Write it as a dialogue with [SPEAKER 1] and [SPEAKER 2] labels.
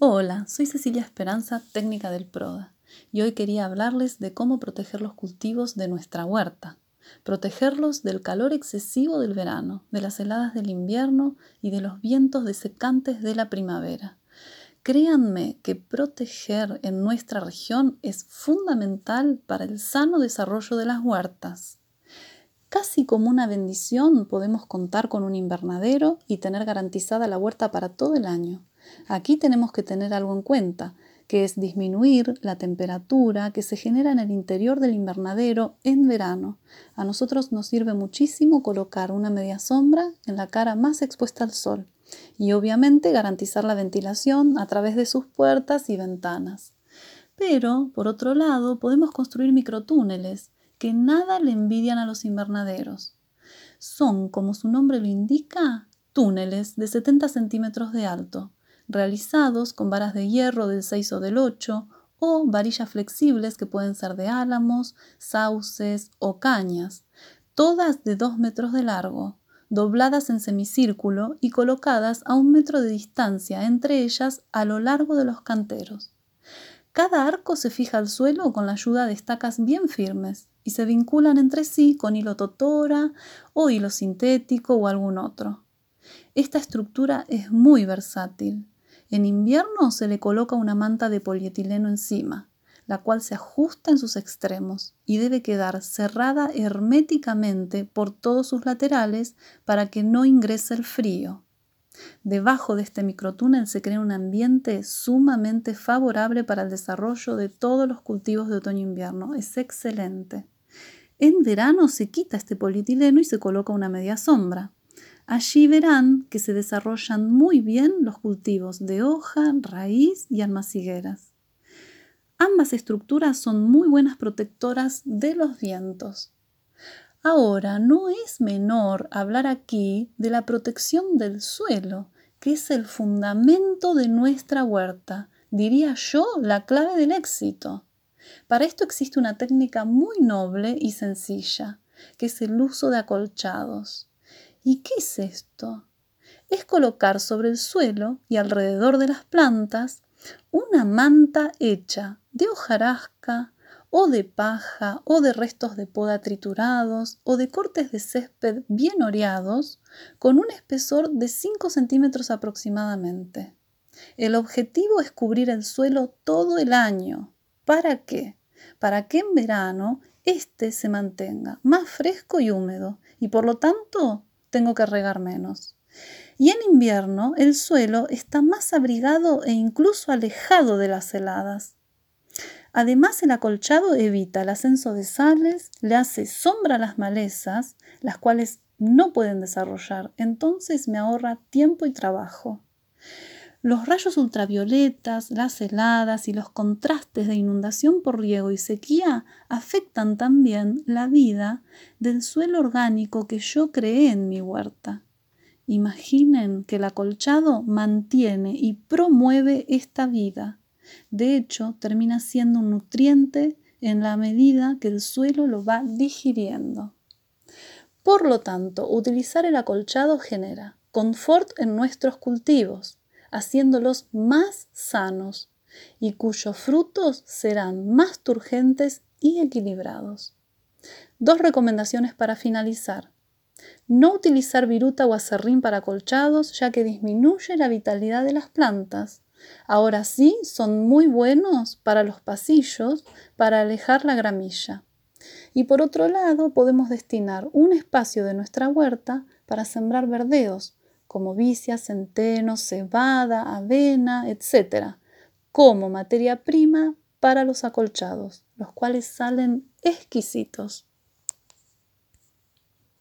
[SPEAKER 1] Hola, soy Cecilia Esperanza, técnica del PRODA, y hoy quería hablarles de cómo proteger los cultivos de nuestra huerta. Protegerlos del calor excesivo del verano, de las heladas del invierno y de los vientos desecantes de la primavera. Créanme que proteger en nuestra región es fundamental para el sano desarrollo de las huertas. Casi como una bendición podemos contar con un invernadero y tener garantizada la huerta para todo el año. Aquí tenemos que tener algo en cuenta, que es disminuir la temperatura que se genera en el interior del invernadero en verano. A nosotros nos sirve muchísimo colocar una media sombra en la cara más expuesta al sol y obviamente garantizar la ventilación a través de sus puertas y ventanas. Pero, por otro lado, podemos construir microtúneles que nada le envidian a los invernaderos. Son, como su nombre lo indica, túneles de 70 centímetros de alto, realizados con varas de hierro del 6 o del 8 o varillas flexibles que pueden ser de álamos, sauces o cañas, todas de 2 metros de largo, dobladas en semicírculo y colocadas a un metro de distancia entre ellas a lo largo de los canteros. Cada arco se fija al suelo con la ayuda de estacas bien firmes y se vinculan entre sí con hilo totora o hilo sintético o algún otro. Esta estructura es muy versátil en invierno se le coloca una manta de polietileno encima, la cual se ajusta en sus extremos y debe quedar cerrada herméticamente por todos sus laterales para que no ingrese el frío. Debajo de este microtúnel se crea un ambiente sumamente favorable para el desarrollo de todos los cultivos de otoño-invierno. Es excelente. En verano se quita este polietileno y se coloca una media sombra. Allí verán que se desarrollan muy bien los cultivos de hoja, raíz y almacigueras. Ambas estructuras son muy buenas protectoras de los vientos. Ahora, no es menor hablar aquí de la protección del suelo, que es el fundamento de nuestra huerta, diría yo la clave del éxito. Para esto existe una técnica muy noble y sencilla, que es el uso de acolchados. ¿Y qué es esto? Es colocar sobre el suelo y alrededor de las plantas una manta hecha de hojarasca o de paja o de restos de poda triturados o de cortes de césped bien oreados con un espesor de 5 centímetros aproximadamente. El objetivo es cubrir el suelo todo el año. ¿Para qué? Para que en verano éste se mantenga más fresco y húmedo y por lo tanto tengo que regar menos. Y en invierno el suelo está más abrigado e incluso alejado de las heladas. Además, el acolchado evita el ascenso de sales, le hace sombra a las malezas, las cuales no pueden desarrollar, entonces me ahorra tiempo y trabajo. Los rayos ultravioletas, las heladas y los contrastes de inundación por riego y sequía afectan también la vida del suelo orgánico que yo creé en mi huerta. Imaginen que el acolchado mantiene y promueve esta vida. De hecho, termina siendo un nutriente en la medida que el suelo lo va digiriendo. Por lo tanto, utilizar el acolchado genera confort en nuestros cultivos, haciéndolos más sanos y cuyos frutos serán más turgentes y equilibrados. Dos recomendaciones para finalizar. No utilizar viruta o acerrín para colchados ya que disminuye la vitalidad de las plantas. Ahora sí, son muy buenos para los pasillos para alejar la gramilla. Y por otro lado, podemos destinar un espacio de nuestra huerta para sembrar verdeos, como vicia, centeno, cebada, avena, etc., como materia prima para los acolchados, los cuales salen exquisitos.